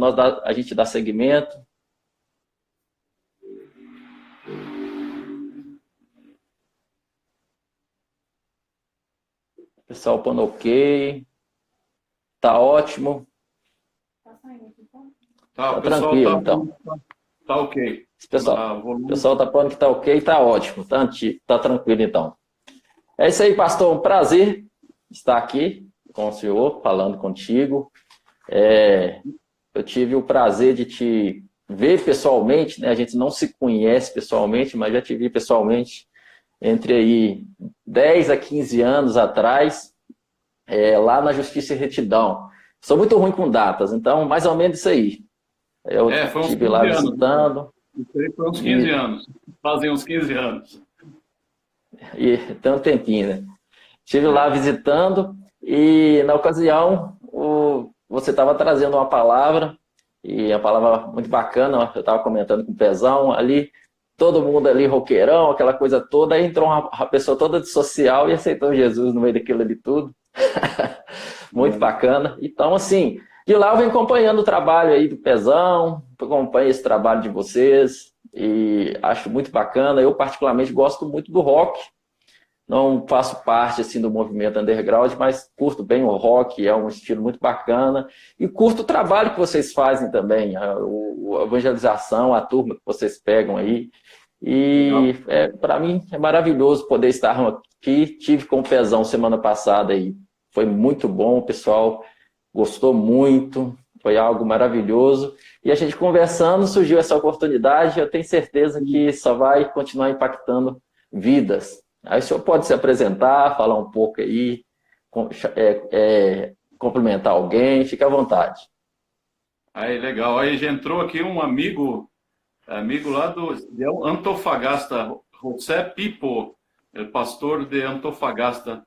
nós dá, a gente dá segmento. Pessoal pondo ok. Tá ótimo. Tá, tá tranquilo, tá, então. Tá ok. Pessoal, ah, o pessoal tá falando que tá ok, tá ótimo, tá, tá tranquilo então. É isso aí, pastor. Um prazer estar aqui com o senhor, falando contigo. É, eu tive o prazer de te ver pessoalmente, né? A gente não se conhece pessoalmente, mas já te vi pessoalmente entre aí 10 a 15 anos atrás, é, lá na Justiça e Retidão. Sou muito ruim com datas, então mais ou menos isso aí. Eu é, estive lá anos, visitando. Isso foi uns 15 e... anos. Fazem uns 15 anos. E tem um tempinho, né? Estive lá visitando e na ocasião o, você estava trazendo uma palavra e a palavra muito bacana, eu estava comentando com o Pezão ali, todo mundo ali roqueirão, aquela coisa toda, aí entrou uma, uma pessoa toda de social e aceitou Jesus no meio daquilo ali tudo. muito bacana. Então, assim, de lá eu venho acompanhando o trabalho aí do Pezão, acompanho esse trabalho de vocês e acho muito bacana. Eu, particularmente, gosto muito do rock. Não faço parte assim do movimento underground, mas curto bem o rock, é um estilo muito bacana. E curto o trabalho que vocês fazem também, a, a evangelização, a turma que vocês pegam aí. E é, para mim é maravilhoso poder estar aqui. Tive com o Pezão semana passada aí. Foi muito bom, o pessoal gostou muito, foi algo maravilhoso. E a gente conversando, surgiu essa oportunidade, eu tenho certeza que só vai continuar impactando vidas. Aí o senhor pode se apresentar, falar um pouco aí, é, é, cumprimentar alguém, fique à vontade. Aí, legal. Aí já entrou aqui um amigo, amigo lá do Antofagasta, José Pipo, pastor de Antofagasta.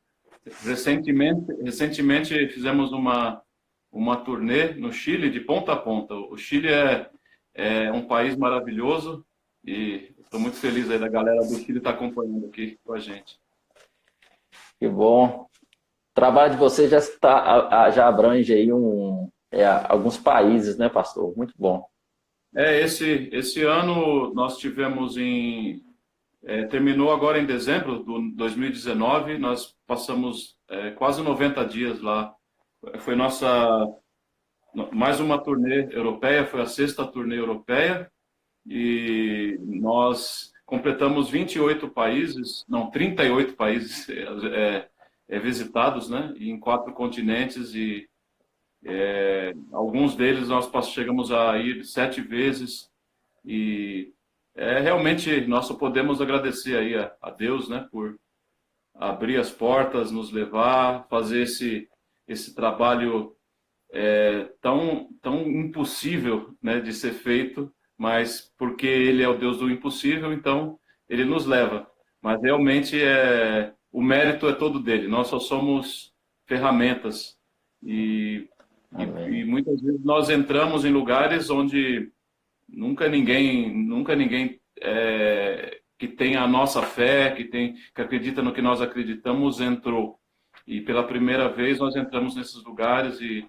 Recentemente, recentemente fizemos uma uma turnê no Chile de ponta a ponta. O Chile é, é um país maravilhoso e estou muito feliz aí da galera do Chile estar tá acompanhando aqui com a gente. Que bom. O trabalho de você já está já abrange aí um, é, alguns países, né, pastor? Muito bom. É, esse, esse ano nós tivemos em. É, terminou agora em dezembro de 2019, nós passamos é, quase 90 dias lá foi nossa mais uma turnê europeia, foi a sexta turnê europeia e nós completamos 28 países, não, 38 países é, é, visitados, né, em quatro continentes e é, alguns deles nós chegamos a ir sete vezes e é, realmente nós só podemos agradecer aí a, a Deus, né, por abrir as portas, nos levar, fazer esse esse trabalho é, tão, tão impossível né, de ser feito, mas porque ele é o Deus do impossível, então ele nos leva. Mas realmente é, o mérito é todo dele, nós só somos ferramentas. E, e, e, muitas vezes nós entramos em lugares onde nunca ninguém, nunca ninguém é, que tem a nossa fé, que, tem, que acredita no que nós acreditamos, entrou. E pela primeira vez nós entramos nesses lugares e,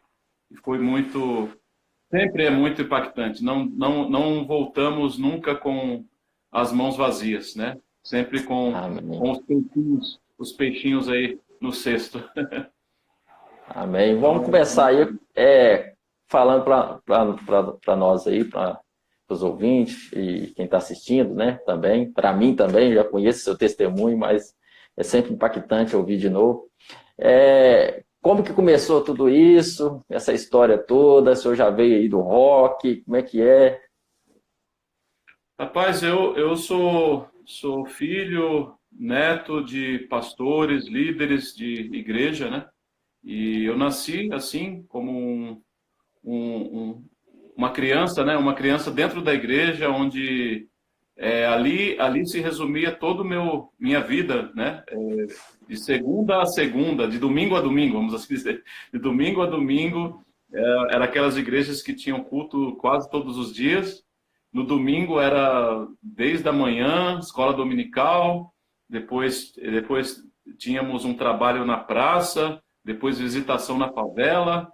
e foi muito, sempre é muito impactante. Não, não, não voltamos nunca com as mãos vazias, né? Sempre com, com os peixinhos, os peixinhos aí no cesto. Amém. Vamos começar aí é, falando para nós aí, para os ouvintes e quem está assistindo, né? Também, para mim também, já conheço seu testemunho, mas é sempre impactante ouvir de novo. É, como que começou tudo isso, essa história toda? O senhor já veio aí do rock? Como é que é? Rapaz, eu, eu sou, sou filho, neto de pastores, líderes de igreja, né? E eu nasci assim, como um, um, um, uma criança, né? Uma criança dentro da igreja, onde é, ali, ali se resumia todo meu minha vida, né? É, de segunda a segunda, de domingo a domingo, vamos assim dizer, de domingo a domingo, é, era aquelas igrejas que tinham culto quase todos os dias. No domingo era desde a manhã, escola dominical, depois depois tínhamos um trabalho na praça, depois visitação na favela,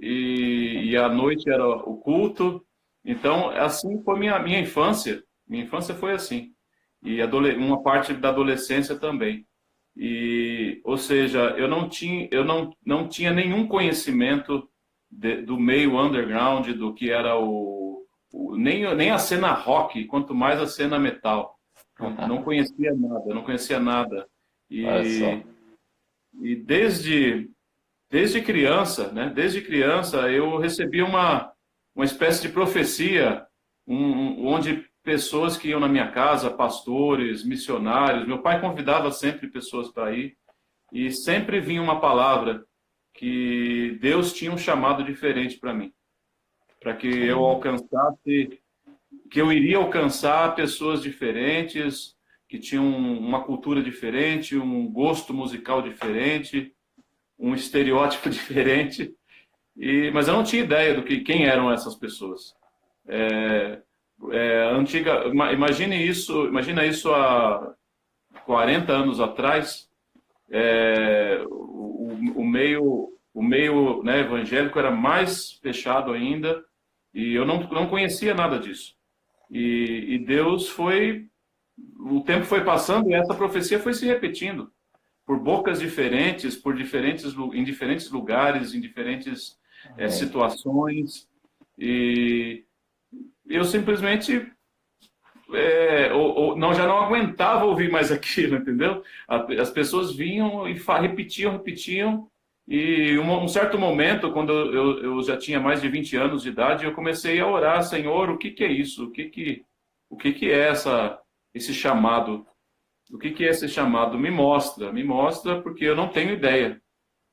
e, e à noite era o culto. Então, assim foi minha, minha infância. Minha infância foi assim. E uma parte da adolescência também. E, ou seja, eu não tinha, eu não, não tinha nenhum conhecimento de, do meio underground, do que era o, o, nem, nem a cena rock, quanto mais a cena metal. Não, não conhecia nada, não conhecia nada. E, e desde, desde criança, né, desde criança, eu recebi uma, uma espécie de profecia, um, onde pessoas que iam na minha casa, pastores, missionários, meu pai convidava sempre pessoas para ir, e sempre vinha uma palavra que Deus tinha um chamado diferente para mim, para que eu alcançasse, que eu iria alcançar pessoas diferentes, que tinham uma cultura diferente, um gosto musical diferente, um estereótipo diferente, e, mas eu não tinha ideia do que quem eram essas pessoas. É, é, antiga, imagine isso, imagina isso há 40 anos atrás, é, o, o, meio, o meio né, evangélico era mais fechado ainda e eu não, não conhecia nada disso. E, e Deus foi, o tempo foi passando e essa profecia foi se repetindo por bocas diferentes, por diferentes, em diferentes lugares, em diferentes é, situações. E, eu simplesmente é, ou, ou, não, já não aguentava ouvir mais aquilo, entendeu? As pessoas vinham e repetiam, repetiam, e um, um certo momento, quando eu, eu, já tinha mais de 20 anos de idade, eu comecei a orar, Senhor, o que, que é isso? O que, que, o que, que é essa, esse chamado? O que, que é esse chamado? Me mostra, me mostra, porque eu não tenho ideia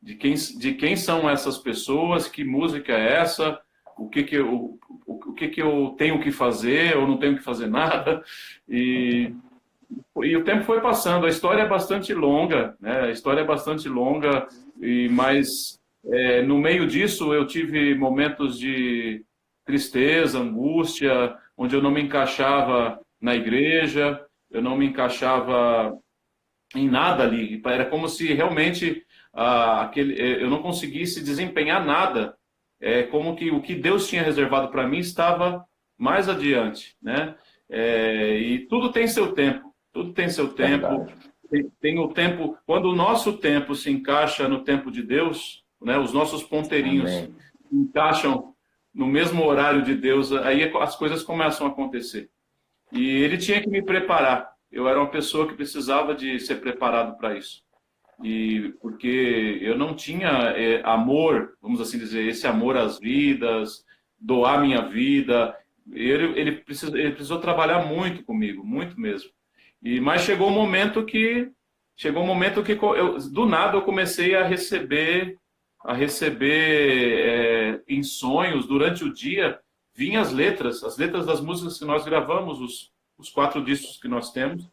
de quem, de quem são essas pessoas, que música é essa, o que que eu, o, que que eu tenho que fazer ou não tenho que fazer nada. E e o tempo foi passando. A história é bastante longa né? A história é bastante longa e mas é, no meio disso eu tive momentos de tristeza angústia onde eu não me encaixava na igreja eu não me encaixava em nada ali. Era como se realmente ah, aquele eu não conseguisse desempenhar nada é como que o que Deus tinha reservado para mim estava mais adiante, né? É, e tudo tem seu tempo, tudo tem seu tempo. Tem, tem, o tempo, quando o nosso tempo se encaixa no tempo de Deus, né? Os nossos ponteirinhos Amém. encaixam no mesmo horário de Deus, aí as coisas começam a acontecer. E ele tinha que me preparar. Eu era uma pessoa que precisava de ser preparado para isso e porque eu não tinha é, amor, vamos assim dizer, esse amor às vidas, doar minha vida. Ele, ele, precisou, ele precisou trabalhar muito comigo, muito mesmo. E mas chegou um momento que chegou um momento que eu, do nada eu comecei a receber a receber é, em sonhos durante o dia vinham as letras, as letras das músicas que nós gravamos, os, os quatro discos que nós temos,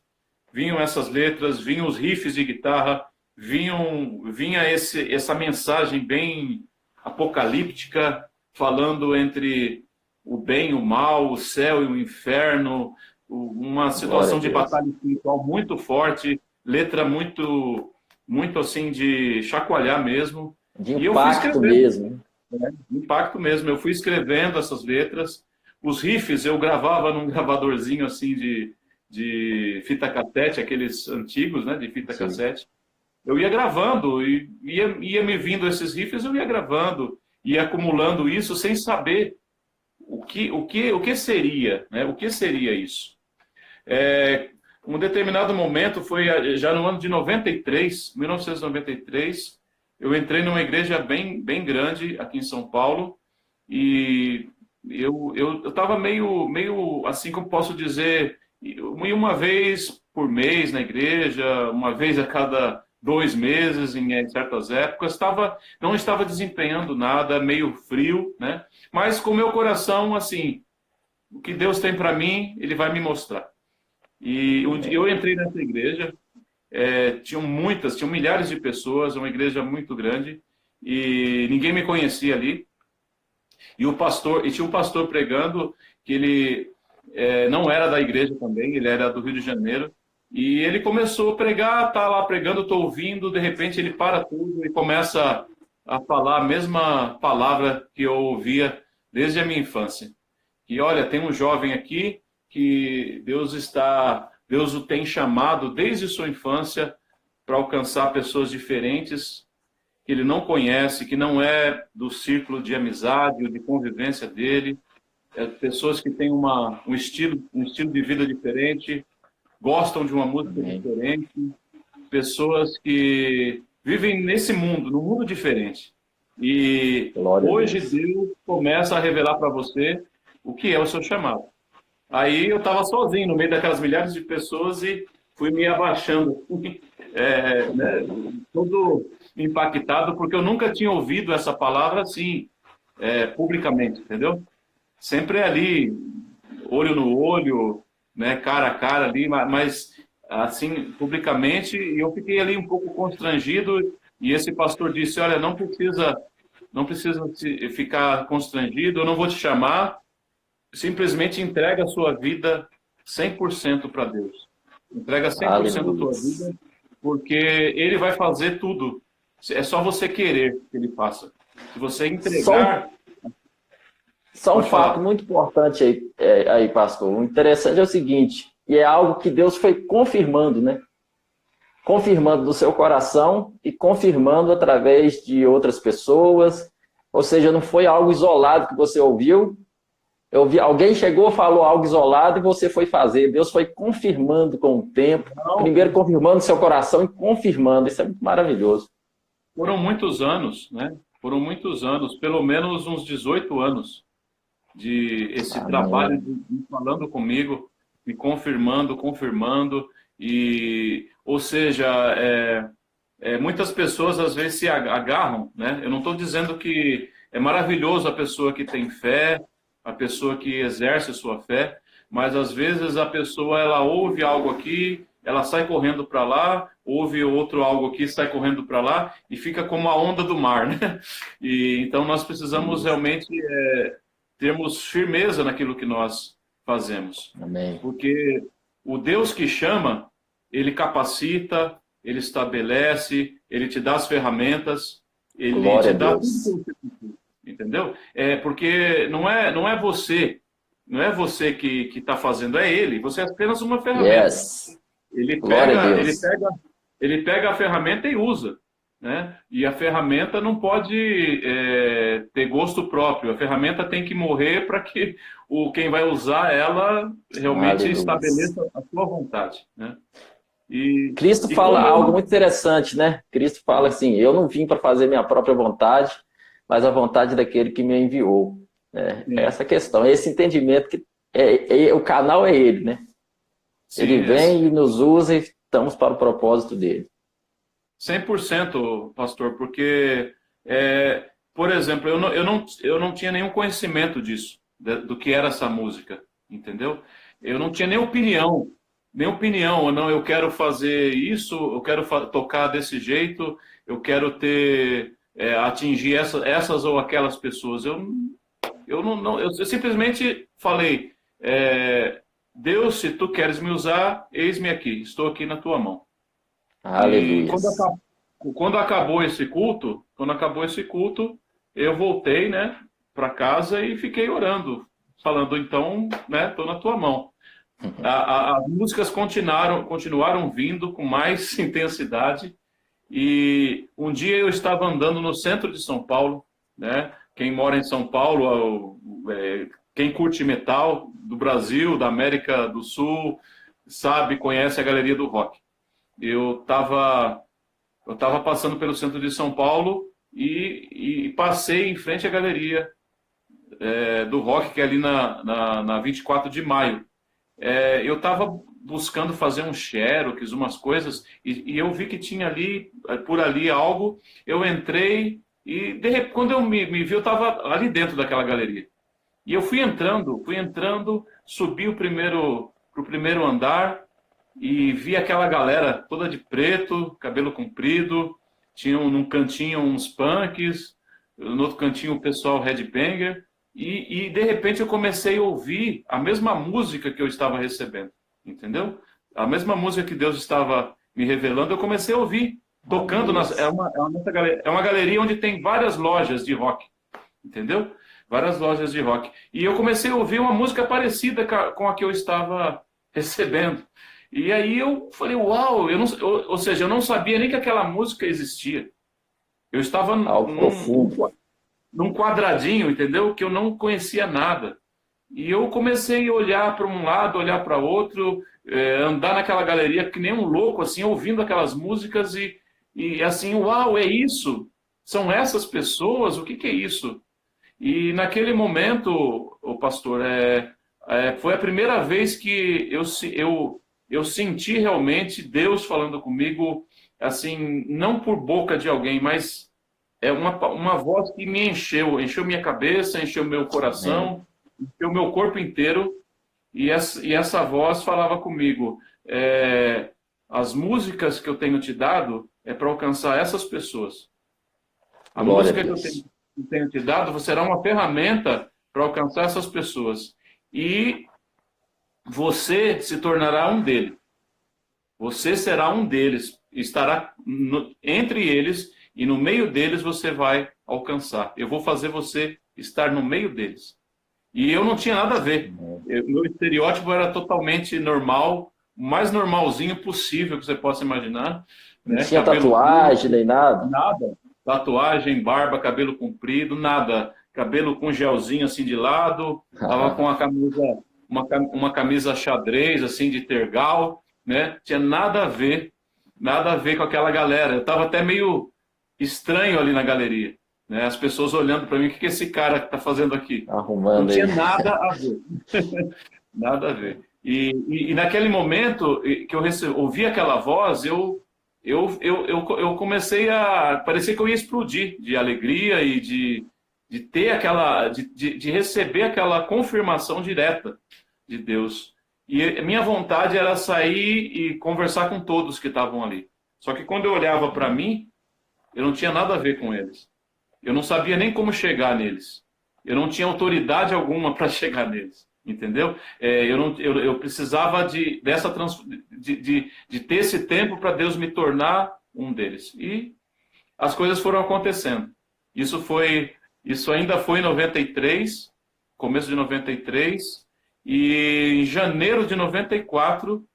vinham essas letras, vinham os riffs de guitarra, vinham, vinha esse, essa mensagem bem apocalíptica, falando entre o bem e o mal, o céu e o inferno, uma situação de batalha espiritual muito forte, letra muito, muito assim de chacoalhar mesmo. De impacto mesmo. É, impacto mesmo. Eu fui escrevendo essas letras. Os riffs eu gravava num gravadorzinho assim de, de fita cassete, aqueles antigos, né, de fita Sim. cassete eu ia gravando, e ia, ia me vindo esses riffs, eu ia gravando, ia acumulando isso sem saber o que, o que, o que seria, né? o que seria isso. É, um determinado momento, foi já no ano de 93, 1993, eu entrei numa igreja bem, bem grande aqui em São Paulo, e eu estava eu, eu meio, meio, assim como posso dizer, uma vez por mês na igreja, uma vez a cada dois meses em certas épocas, estava, não estava desempenhando nada, meio frio, né? Mas com meu coração, assim, o que Deus tem para mim, Ele vai me mostrar. E eu entrei nessa igreja, é, tinham muitas, tinham milhares de pessoas, uma igreja muito grande, e ninguém me conhecia ali. E o pastor, e tinha um pastor pregando que ele é, não era da igreja também, ele era do Rio de Janeiro, e ele começou a pregar, tá lá pregando, estou ouvindo, de repente ele para tudo e começa a falar a mesma palavra que eu ouvia desde a minha infância. E olha, tem um jovem aqui que Deus está, Deus o tem chamado desde sua infância para alcançar pessoas diferentes que ele não conhece, que não é do círculo de amizade ou de convivência dele, é pessoas que têm uma, um estilo, um estilo de vida diferente, gostam de uma música Amém. diferente, pessoas que vivem nesse mundo, num mundo diferente. E Glória hoje Deus. Deus começa a revelar para você o que é o seu chamado. Aí eu estava sozinho no meio daquelas milhares de pessoas e fui me abaixando, é, né, todo impactado, porque eu nunca tinha ouvido essa palavra assim, é, publicamente, entendeu? Sempre ali, olho no olho, né, cara a cara ali, mas assim, publicamente, e eu fiquei ali um pouco constrangido, e esse pastor disse, olha, não precisa, não precisa ficar constrangido, eu não vou te chamar, simplesmente entrega a sua vida 100% para Deus. Entrega 100% Aleluia. da tua vida, porque Ele vai fazer tudo. É só você querer que Ele faça. Se você entregar... Só, só um fato falar. muito importante aí, é, aí, pastor. O interessante é o seguinte, e é algo que Deus foi confirmando, né? Confirmando no seu coração e confirmando através de outras pessoas. Ou seja, não foi algo isolado que você ouviu. Eu vi, alguém chegou, falou algo isolado e você foi fazer. Deus foi confirmando com o tempo. Não. Primeiro confirmando seu coração e confirmando. Isso é muito maravilhoso. Foram muitos anos, né? Foram muitos anos, pelo menos uns 18 anos de esse ah, trabalho de, de falando comigo me confirmando, confirmando, e, ou seja, é, é, muitas pessoas às vezes se agarram, né? Eu não estou dizendo que é maravilhoso a pessoa que tem fé, a pessoa que exerce sua fé, mas às vezes a pessoa ela ouve algo aqui, ela sai correndo para lá, ouve outro algo aqui, sai correndo para lá e fica como a onda do mar, né? E então nós precisamos realmente é, termos firmeza naquilo que nós fazemos. Amém. Porque o Deus que chama, ele capacita, ele estabelece, ele te dá as ferramentas, ele Glória te dá. Entendeu? É porque não é, não é você, não é você que está fazendo, é ele. Você é apenas uma ferramenta. Yes. Ele pega, ele pega, ele pega a ferramenta e usa. Né? E a ferramenta não pode é, ter gosto próprio. A ferramenta tem que morrer para que o quem vai usar ela realmente Aleluia. estabeleça a sua vontade. Né? E, Cristo e fala como... algo muito interessante, né? Cristo fala assim: Eu não vim para fazer minha própria vontade, mas a vontade daquele que me enviou. É, essa questão, esse entendimento que é, é, o canal é ele, né? Sim, ele vem e nos usa e estamos para o propósito dele. 100%, pastor, porque, é, por exemplo, eu não, eu, não, eu não tinha nenhum conhecimento disso, do que era essa música, entendeu? Eu não tinha nem opinião, nem opinião, não, eu quero fazer isso, eu quero tocar desse jeito, eu quero ter, é, atingir essa, essas ou aquelas pessoas. Eu, eu, não, não eu, eu simplesmente falei, é, Deus, se tu queres me usar, eis-me aqui, estou aqui na tua mão. Aleluia. Quando acabou, quando acabou esse culto, quando acabou esse culto, eu voltei, né, para casa e fiquei orando, falando então, né, tô na tua mão. Uhum. A, a, as músicas continuaram, continuaram vindo com mais intensidade e um dia eu estava andando no centro de São Paulo, né? Quem mora em São Paulo, é, quem curte metal do Brasil, da América do Sul, sabe, conhece a Galeria do Rock eu estava eu tava passando pelo centro de São Paulo e, e passei em frente à galeria é, do rock, que é ali na, na, na 24 de maio. É, eu estava buscando fazer um xerox, umas coisas, e, e, eu vi que tinha ali, por ali algo, eu entrei e de repente, quando eu me, me vi, eu estava ali dentro daquela galeria. E eu fui entrando, fui entrando, subi o primeiro, o primeiro andar, e vi aquela galera toda de preto, cabelo comprido, tinha num cantinho uns punks, no outro cantinho o pessoal headbanger, e, e de repente eu comecei a ouvir a mesma música que eu estava recebendo, entendeu? A mesma música que Deus estava me revelando, eu comecei a ouvir. tocando nas, é uma é uma, é uma galeria onde tem várias lojas de rock, entendeu? Várias lojas de rock. E eu comecei a ouvir uma música parecida com a que eu estava recebendo. E aí eu falei, uau, eu não, ou, ou seja, eu não sabia nem que aquela música existia. Eu estava num, num quadradinho, entendeu? Que eu não conhecia nada. E eu comecei a olhar para um lado, olhar para outro, é, andar naquela galeria que nem um louco, assim, ouvindo aquelas músicas e, e assim, uau, é isso? São essas pessoas? O que, que é isso? E naquele momento, o pastor, é, é, foi a primeira vez que eu, eu, eu senti realmente Deus falando comigo, assim, não por boca de alguém, mas é uma, uma voz que me encheu, encheu minha cabeça, encheu meu coração, encheu meu corpo inteiro, e essa, e essa voz falava comigo, é, as músicas que eu tenho te dado é para alcançar essas pessoas. A Glória música a que eu tenho, que tenho te dado será uma ferramenta para alcançar essas pessoas. E você se tornará um deles. Você será um deles, estará no, entre eles e no meio deles você vai alcançar. Eu vou fazer você estar no meio deles. E eu não tinha nada a ver. Eu, meu estereótipo era totalmente normal, o mais normalzinho possível que você possa imaginar. Né? Não tinha cabelo tatuagem nem nada? Nada. Tatuagem, barba, cabelo comprido, nada. Cabelo com gelzinho assim de lado, tava com a camisa uma, uma camisa xadrez, assim, de tergal, né? Tinha nada a ver, nada a ver com aquela galera. Eu estava até meio estranho ali na galeria. Né? As pessoas olhando para mim, o que, que esse cara está fazendo aqui? Arrumando Não tinha nada a ver. nada a ver. E, e, e, naquele momento que eu recebi, ouvi aquela voz, eu, eu, eu, eu, eu comecei a. Parecia que eu ia explodir de alegria e de, de ter aquela, de, de, de, receber aquela confirmação direta de Deus. E minha vontade era sair e conversar com todos que estavam ali. Só que quando eu olhava para mim, eu não tinha nada a ver com eles. Eu não sabia nem como chegar neles. Eu não tinha autoridade alguma para chegar neles. Entendeu? É, eu, não, eu, eu, precisava de, dessa trans, de, de, de ter esse tempo para Deus me tornar um deles. E as coisas foram acontecendo. Isso foi isso ainda foi em 93, começo de 93, e em janeiro de 94,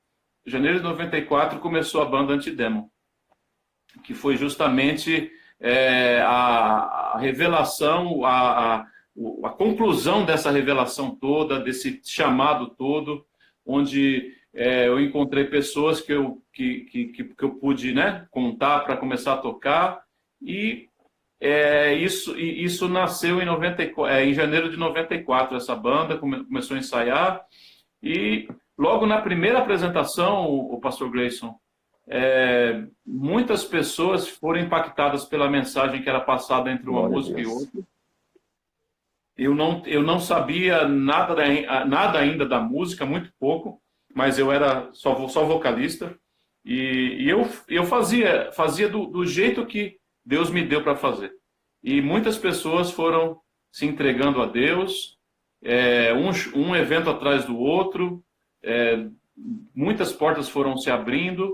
janeiro de 94 começou a banda Antidemon, que foi justamente é, a, a, revelação, a, a, a conclusão dessa revelação toda, desse chamado todo, onde é, eu encontrei pessoas que eu, que, que, que eu pude né, contar para começar a tocar, e é, isso, isso nasceu em, 94, é, em janeiro de 94, essa banda come, começou a ensaiar, e logo na primeira apresentação, o, o pastor Grayson, é, muitas pessoas foram impactadas pela mensagem que era passada entre uma música e outra. Eu não, eu não sabia nada, da, nada ainda da música, muito pouco, mas eu era só, só vocalista. E, e eu, eu fazia, fazia do, do jeito que Deus me deu para fazer. E muitas pessoas foram se entregando a Deus, é, um, um evento atrás do outro, é, muitas portas foram se abrindo.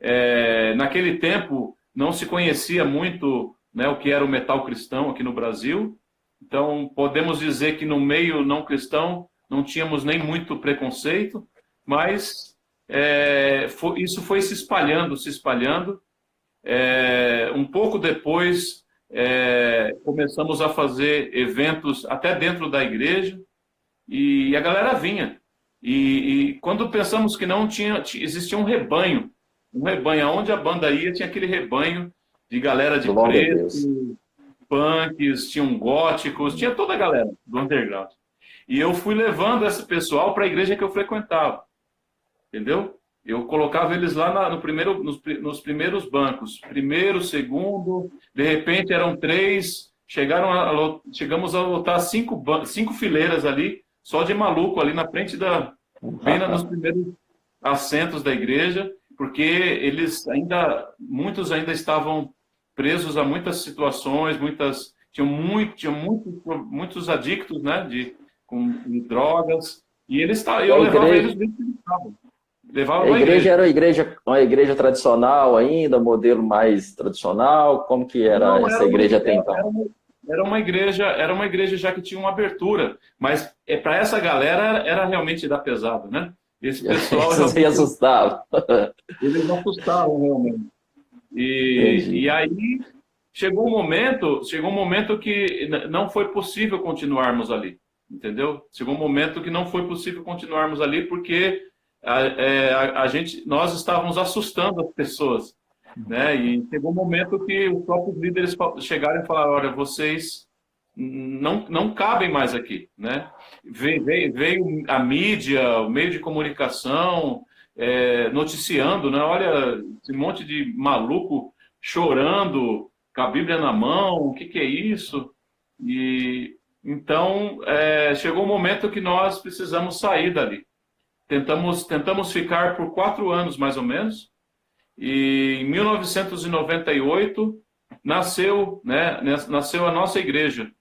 É, naquele tempo não se conhecia muito né, o que era o metal cristão aqui no Brasil, então podemos dizer que no meio não cristão não tínhamos nem muito preconceito, mas é, foi, isso foi se espalhando, se espalhando, é, um pouco depois, é, começamos a fazer eventos até dentro da igreja e a galera vinha. E, e quando pensamos que não tinha, existia um rebanho, um rebanho, aonde a banda ia, tinha aquele rebanho de galera de Glória preto, punks, tinham góticos, tinha toda a galera do underground. E eu fui levando esse pessoal para a igreja que eu frequentava. Entendeu? Eu colocava eles lá na, no primeiro, nos, nos, primeiros bancos, primeiro, segundo, de repente eram três, chegaram a, chegamos a lotar cinco, cinco fileiras ali, só de maluco ali na frente da, bem nos primeiros assentos da igreja, porque eles ainda, muitos ainda estavam presos a muitas situações, muitas, tinham, muito, tinham muito, muitos adictos, né, de, com, drogas, e eles, eu levava eles que eles estavam levava a igreja, igreja era uma igreja, uma igreja tradicional ainda, modelo mais tradicional? Como que era Não, essa era igreja até então? Era uma, era uma, igreja, era uma igreja já que tinha uma abertura, mas é, para essa galera era realmente dar pesado, né? Esse pessoal. Vocês me assustavam. Eles assustavam realmente. E, e aí chegou um momento, chegou um momento que não foi possível continuarmos ali, entendeu? Chegou um momento que não foi possível continuarmos ali porque a, é, a, a gente, nós estávamos assustando as pessoas, né? E chegou um momento que os próprios líderes chegaram e falaram: olha, vocês não, não cabem mais aqui, né? Veio, veio, a mídia, o meio de comunicação, é, noticiando, né? Olha, esse monte de maluco chorando, com a Bíblia na mão, o que, que é isso? E então é, chegou um momento que nós precisamos sair dali. Tentamos, tentamos ficar por quatro anos mais ou menos. E em 1998 nasceu, né, nasceu a nossa igreja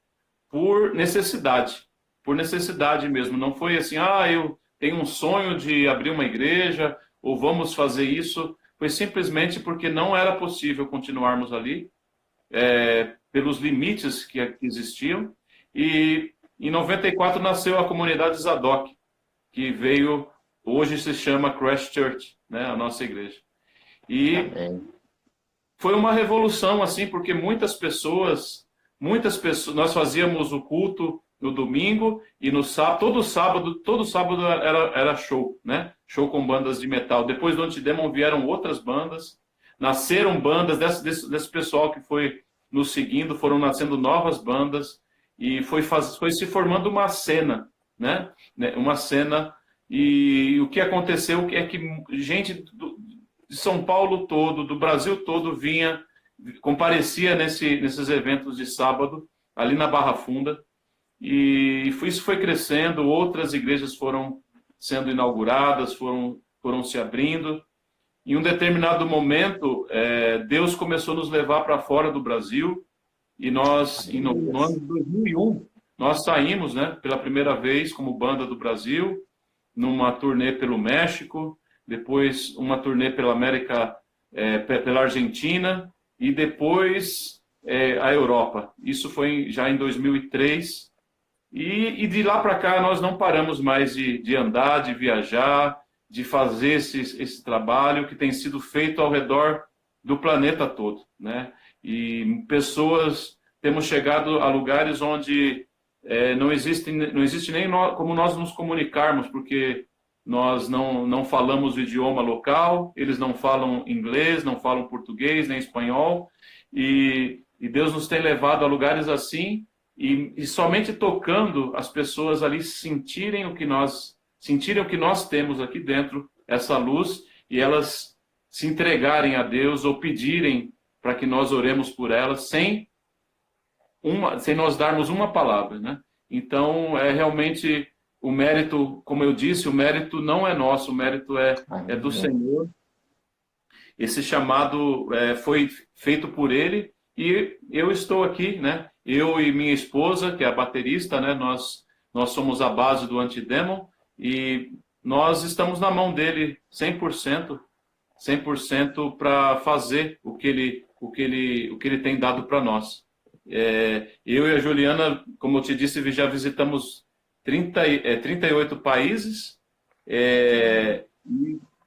por necessidade, por necessidade mesmo. Não foi assim, ah, eu tenho um sonho de abrir uma igreja ou vamos fazer isso. Foi simplesmente porque não era possível continuarmos ali é, pelos limites que, que existiam. E em 94 nasceu a comunidade Zadok, que veio, hoje se chama Crash Church, né, a nossa igreja. E foi uma revolução, assim, porque muitas pessoas, muitas pessoas, nós fazíamos o culto no domingo e no sábado, todo sábado, todo sábado era, era show, né? Show com bandas de metal. Depois do Antidemon vieram outras bandas, nasceram bandas desse, desse, desse pessoal que foi nos seguindo, foram nascendo novas bandas e foi, faz, foi se formando uma cena, né? né? Uma cena e o que aconteceu é que gente do, de São Paulo todo, do Brasil todo vinha, comparecia nesse, nesses eventos de sábado ali na Barra Funda e isso foi crescendo, outras igrejas foram sendo inauguradas, foram, foram se abrindo. Em um determinado momento, é, Deus começou a nos levar para fora do Brasil e nós, em, no, no, ano de 2001, nós saímos né, pela primeira vez como banda do Brasil, numa turnê pelo México, depois uma turnê pela América, é, pela Argentina e depois é, a Europa. Isso foi já em 2003 e, e de lá para cá nós não paramos mais de, de andar, de viajar, de fazer esse, esse trabalho que tem sido feito ao redor do planeta todo, né? E pessoas temos chegado a lugares onde é, não existe não existe nem no, como nós nos comunicarmos, porque nós não não falamos o idioma local, eles não falam inglês, não falam português nem espanhol, e, e Deus nos tem levado a lugares assim e, e somente tocando as pessoas ali sentirem o que nós sentirem o que nós temos aqui dentro, essa luz, e elas se entregarem a Deus ou pedirem para que nós oremos por elas sem uma, sem nós darmos uma palavra, né? Então é realmente o mérito, como eu disse, o mérito não é nosso, o mérito é, é do Senhor. Esse chamado é, foi feito por Ele e eu estou aqui, né? Eu e minha esposa, que é a baterista, né? Nós, nós somos a base do Antidemon e nós estamos na mão dele 100%, 100% para fazer o que ele, o que ele, o que ele tem dado para nós. É, eu e a Juliana, como eu te disse, já visitamos 30, é, 38 países é,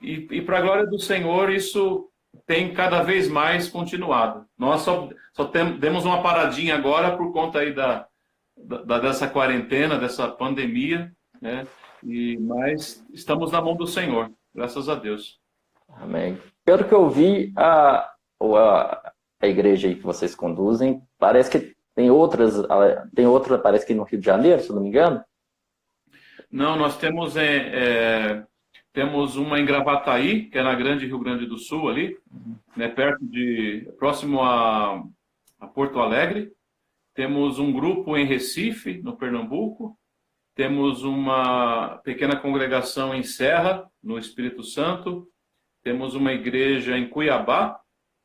e, e, para a glória do Senhor, isso tem cada vez mais continuado. Nós só, só tem, demos uma paradinha agora por conta aí da, da, dessa quarentena, dessa pandemia, né? E, mas estamos na mão do Senhor, graças a Deus. Amém. Pelo que eu vi, a, a, a igreja aí que vocês conduzem, parece que tem outras, tem outra, parece que no Rio de Janeiro, se não me engano. Não, nós temos é, é temos uma em Gravataí, que é na Grande Rio Grande do Sul, ali, né, perto de. próximo a, a Porto Alegre. Temos um grupo em Recife, no Pernambuco. Temos uma pequena congregação em Serra, no Espírito Santo. Temos uma igreja em Cuiabá,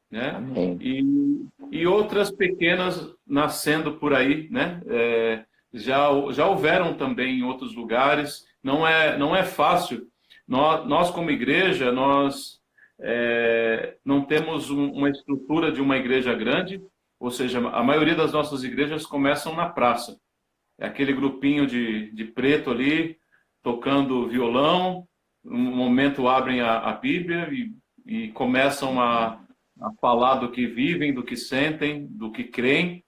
né? E, e outras pequenas nascendo por aí, né? É, já, já houveram também em outros lugares. Não é, não é fácil nós, nós como igreja, nós é, não temos um, uma estrutura de uma igreja grande, ou seja, a maioria das nossas igrejas começam na praça. É aquele grupinho de, de preto ali, tocando violão, um momento abrem a, a Bíblia e, e começam a, a falar do que vivem, do que sentem, do que creem,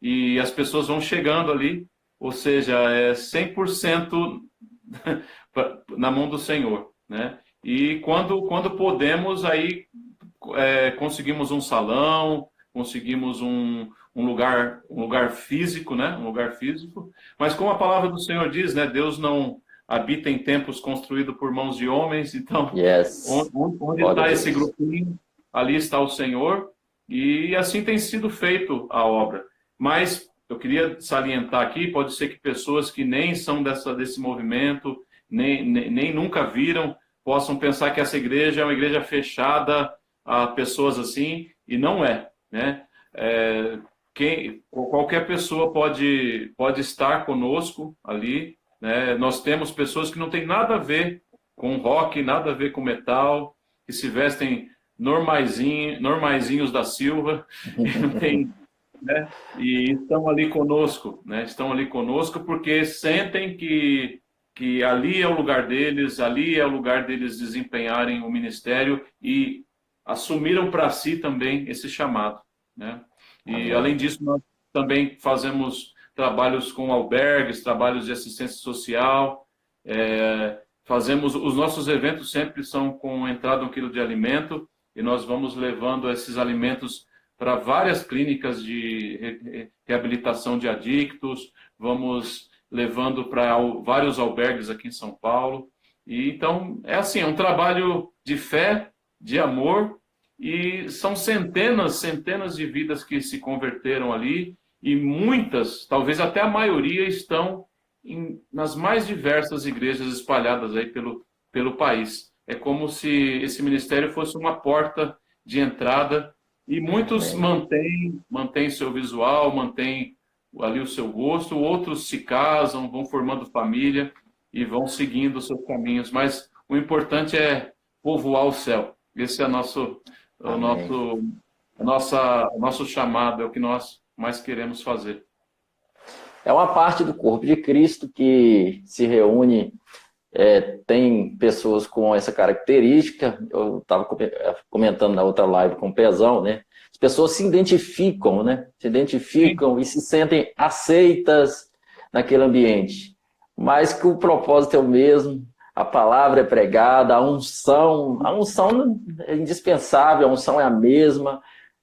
e as pessoas vão chegando ali, ou seja, é 100% na mão do Senhor, né? E quando, quando podemos, aí é, conseguimos um salão, conseguimos um, um lugar um lugar físico, né? Um lugar físico. Mas como a palavra do Senhor diz, né? Deus não habita em templos construídos por mãos de homens. Então, yes. onde, onde está esse grupinho? Ali está o Senhor. E assim tem sido feito a obra. Mas eu queria salientar aqui, pode ser que pessoas que nem são dessa, desse movimento, nem, nem, nem nunca viram, possam pensar que essa igreja é uma igreja fechada a pessoas assim, e não é. Né? É, quem, qualquer pessoa pode, pode estar conosco ali. Né? Nós temos pessoas que não têm nada a ver com rock, nada a ver com metal, que se vestem normaizinho, normaizinhos da Silva, e, tem, né? e estão ali conosco, né? estão ali conosco porque sentem que, que ali é o lugar deles, ali é o lugar deles desempenharem o ministério e assumiram para si também esse chamado. Né? E, além disso, nós também fazemos trabalhos com albergues, trabalhos de assistência social. É, fazemos os nossos eventos sempre são com entrada um quilo de alimento e nós vamos levando esses alimentos para várias clínicas de reabilitação de adictos, vamos levando para vários albergues aqui em São Paulo. E então é assim, é um trabalho de fé, de amor e são centenas, centenas de vidas que se converteram ali, e muitas, talvez até a maioria, estão em, nas mais diversas igrejas espalhadas aí pelo, pelo país. É como se esse ministério fosse uma porta de entrada, e muitos mantêm, mantêm seu visual, mantêm ali o seu gosto, outros se casam, vão formando família e vão seguindo os seus caminhos, mas o importante é povoar o céu. Esse é nosso o nosso, nossa, nosso chamado, é o que nós mais queremos fazer. É uma parte do corpo de Cristo que se reúne, é, tem pessoas com essa característica. Eu estava comentando na outra live com o Pezão, né? As pessoas se identificam, né? Se identificam Sim. e se sentem aceitas naquele ambiente. Mas que o propósito é o mesmo, a palavra é pregada, a unção, a unção é indispensável, a unção é a mesma,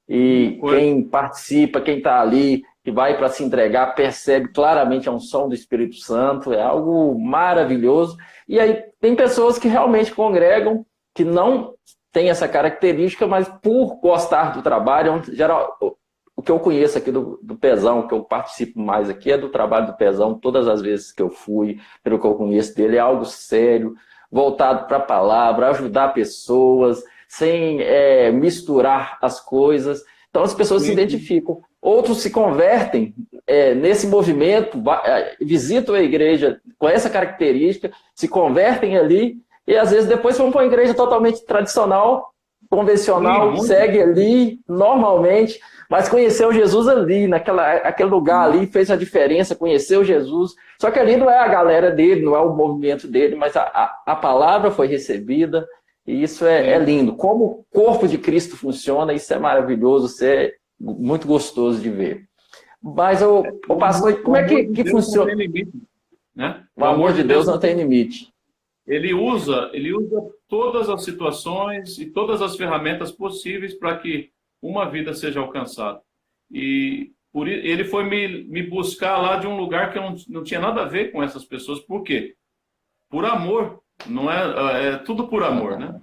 e quem participa, quem está ali, que vai para se entregar, percebe claramente a unção do Espírito Santo, é algo maravilhoso. E aí tem pessoas que realmente congregam, que não têm essa característica, mas por gostar do trabalho, é geral, o que eu conheço aqui do, do Pezão, que eu participo mais aqui, é do trabalho do Pezão, todas as vezes que eu fui, pelo que eu conheço dele, é algo sério, voltado para a palavra, ajudar pessoas, sem é, misturar as coisas. Então as pessoas Sim. se identificam. Outros se convertem é, nesse movimento, é, visitam a igreja com essa característica, se convertem ali, e às vezes depois vão para uma igreja totalmente tradicional, convencional, Sim, segue ali normalmente, mas conheceu Jesus ali, naquela, aquele lugar ali, fez a diferença, conheceu Jesus. Só que ali não é a galera dele, não é o movimento dele, mas a, a, a palavra foi recebida, e isso é, é, lindo. Como o corpo de Cristo funciona, isso é maravilhoso, isso é muito gostoso de ver. Mas, o, o pastor, como é que, que funciona? Né? O, amor de Deus, Deus não tem limite. Ele usa, ele usa todas as situações e todas as ferramentas possíveis para que uma vida seja alcançada. E por, ele foi me, me buscar lá de um lugar que eu não, não tinha nada a ver com essas pessoas. Por quê? Por amor. Não é, é tudo por amor, né?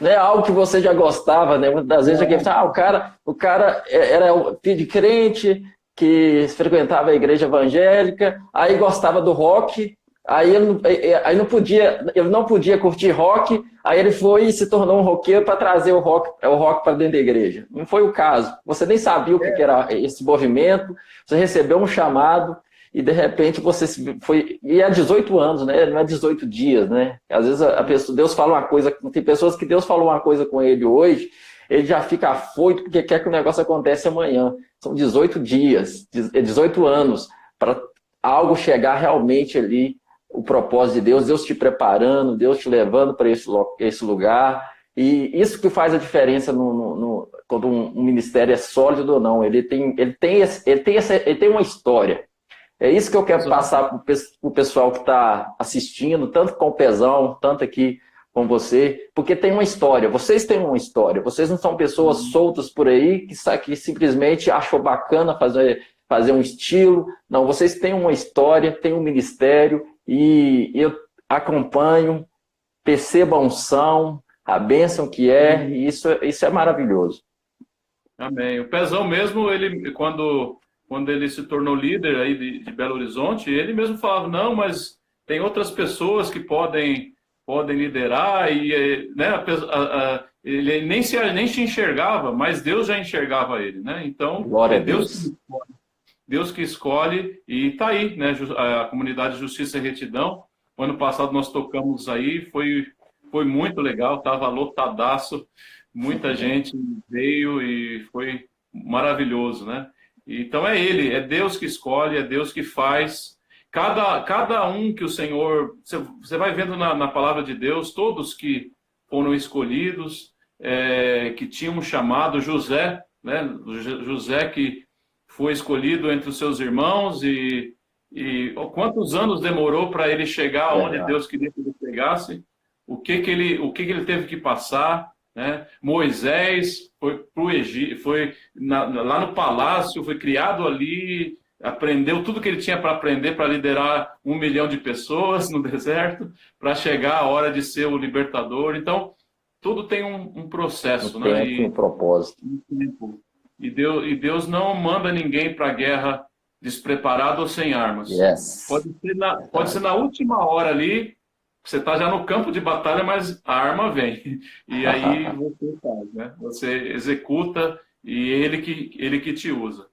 Não é algo que você já gostava, né? Muitas vezes é. ah, o cara, o cara era filho de crente que frequentava a igreja evangélica, aí gostava do rock, Aí ele, aí não podia, ele não podia curtir rock, aí ele foi e se tornou um roqueiro para trazer o rock, o rock para dentro da igreja. Não foi o caso. Você nem sabia o que, é. que era esse movimento, você recebeu um chamado e de repente você foi. E é 18 anos, né? Não é 18 dias, né? Às vezes a pessoa, Deus fala uma coisa. Tem pessoas que Deus falou uma coisa com ele hoje, ele já fica afoito porque quer que o negócio aconteça amanhã. São 18 dias, 18 é anos, para algo chegar realmente ali, o propósito de Deus, Deus te preparando, Deus te levando para esse, esse lugar. E isso que faz a diferença no, no, no quando um, um, ministério é sólido ou não. Ele tem, ele tem, esse, ele tem, essa, ele tem uma história. É isso que eu quero passar para o pessoal que está assistindo, tanto com o Pezão, tanto aqui com você, porque tem uma história. Vocês têm uma história. Vocês não são pessoas uhum. soltas por aí que, que simplesmente achou bacana fazer, fazer um estilo. Não, vocês têm uma história, têm um ministério e eu acompanho, percebo a unção, a bênção que é, uhum. e isso, isso é maravilhoso. Amém. O Pezão mesmo, ele quando, quando ele se tornou líder aí de, de Belo Horizonte, ele mesmo falava, não, mas tem outras pessoas que podem podem liderar e né, a, a, ele nem se nem se enxergava, mas Deus já enxergava ele, né? Então Glória é Deus, Deus. Que escolhe, Deus que escolhe e está aí, né? A comunidade Justiça e Retidão. O ano passado nós tocamos aí, foi foi muito legal, tava lotadaço, muita gente veio e foi maravilhoso, né? Então é ele, é Deus que escolhe, é Deus que faz Cada, cada um que o Senhor. Você vai vendo na, na palavra de Deus, todos que foram escolhidos, é, que tinham um chamado, José, né? José que foi escolhido entre os seus irmãos e, e quantos anos demorou para ele chegar onde é. Deus queria que ele chegasse, o que, que, ele, o que, que ele teve que passar. Né? Moisés foi, pro Egito, foi na, lá no palácio, foi criado ali, aprendeu tudo que ele tinha para aprender para liderar um milhão de pessoas no deserto, para chegar a hora de ser o libertador. Então, tudo tem um, um processo, um né? Tempo, e, um propósito. E, Deus, e Deus não manda ninguém para a guerra despreparado ou sem armas. Yes. Pode, ser na, pode ser na última hora ali, você está já no campo de batalha, mas a arma vem. E aí você faz, né? Você executa e ele que, ele que te usa.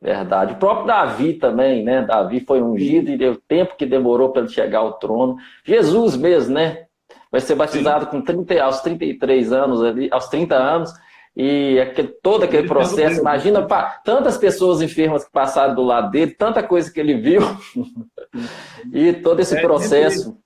Verdade. O próprio Davi também, né? Davi foi ungido e deu tempo que demorou para ele chegar ao trono. Jesus mesmo, né? Vai ser batizado Sim. com 30, aos 33 anos, ali, aos 30 anos, e aquele, todo aquele processo. Imagina pá, tantas pessoas enfermas que passaram do lado dele, tanta coisa que ele viu, e todo esse é, processo.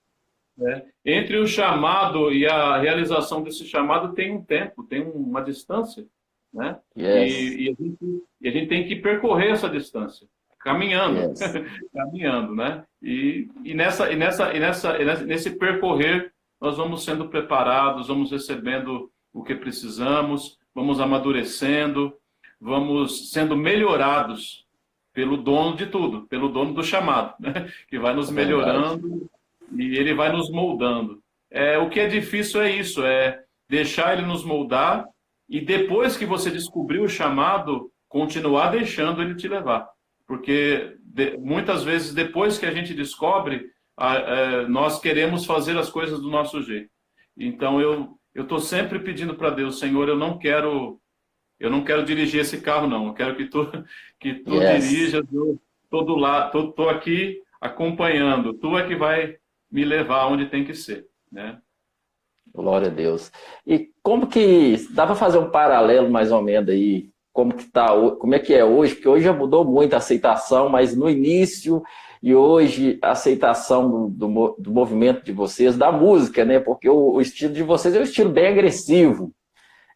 Entre, é, entre o chamado e a realização desse chamado tem um tempo, tem uma distância. Né? Yes. E, e, a gente, e, a gente, tem que percorrer essa distância, caminhando, yes. caminhando, né? E, e, nessa, e, nessa, e, nessa, nesse percorrer nós vamos sendo preparados, vamos recebendo o que precisamos, vamos amadurecendo, vamos sendo melhorados pelo dono de tudo, pelo dono do chamado, né? que vai nos é melhorando e ele vai nos moldando. É, o que é difícil é isso, é deixar ele nos moldar e depois que você descobriu o chamado, continuar deixando ele te levar. Porque de, muitas vezes, depois que a gente descobre, a, a, é, nós queremos fazer as coisas do nosso jeito. Então eu eu estou sempre pedindo para Deus, Senhor, eu não quero eu não quero dirigir esse carro não, eu quero que tu que tu yes. dirijas, eu tô aqui acompanhando, tu é que vai me levar onde tem que ser, né? Glória a Deus. E como que dá para fazer um paralelo mais ou menos aí? Como que tá, como é que é hoje? Porque hoje já mudou muito a aceitação, mas no início e hoje a aceitação do, do, do movimento de vocês, da música, né? Porque o, o, estilo de vocês é um estilo bem agressivo.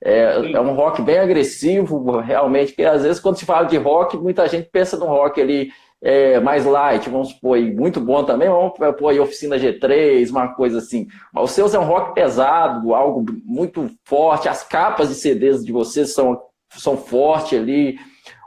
É, é, um rock bem agressivo, realmente, porque às vezes quando se fala de rock, muita gente pensa no rock ali é, mais light, vamos supor, muito bom também, vamos pôr aí Oficina G3, uma coisa assim. Mas os seus é um rock pesado, algo muito forte, as capas de CDs de vocês são, são fortes ali,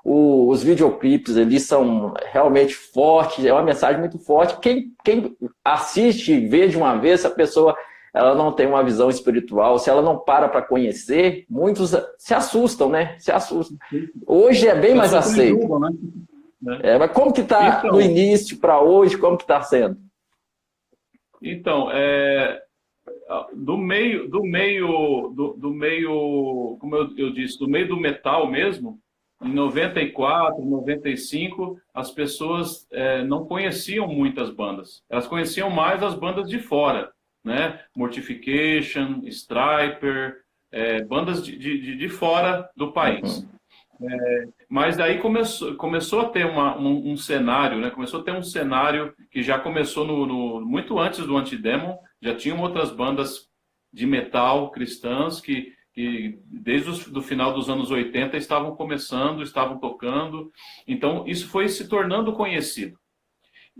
o, os videoclipes ali são realmente fortes, é uma mensagem muito forte. Quem, quem assiste e vê de uma vez, a pessoa ela não tem uma visão espiritual, se ela não para para conhecer, muitos se assustam, né? Se assustam. Hoje é bem mais aceito. Né? Né? É, mas como que está então, no início para hoje, como que está sendo? Então, é, do meio, do meio, do, do meio, como eu, eu, disse, do meio do metal mesmo, em 94, 95, as pessoas é, não conheciam muitas bandas. Elas conheciam mais as bandas de fora, né? Mortification, Striper, é, bandas de, de, de, fora do país. Uhum. É, mas daí começou, começou a ter uma, um, um, cenário, né? Começou a ter um cenário que já começou no, no muito antes do Antidemon, já tinham outras bandas de metal cristãs que, que desde o final dos anos 80 estavam começando, estavam tocando. Então, isso foi se tornando conhecido.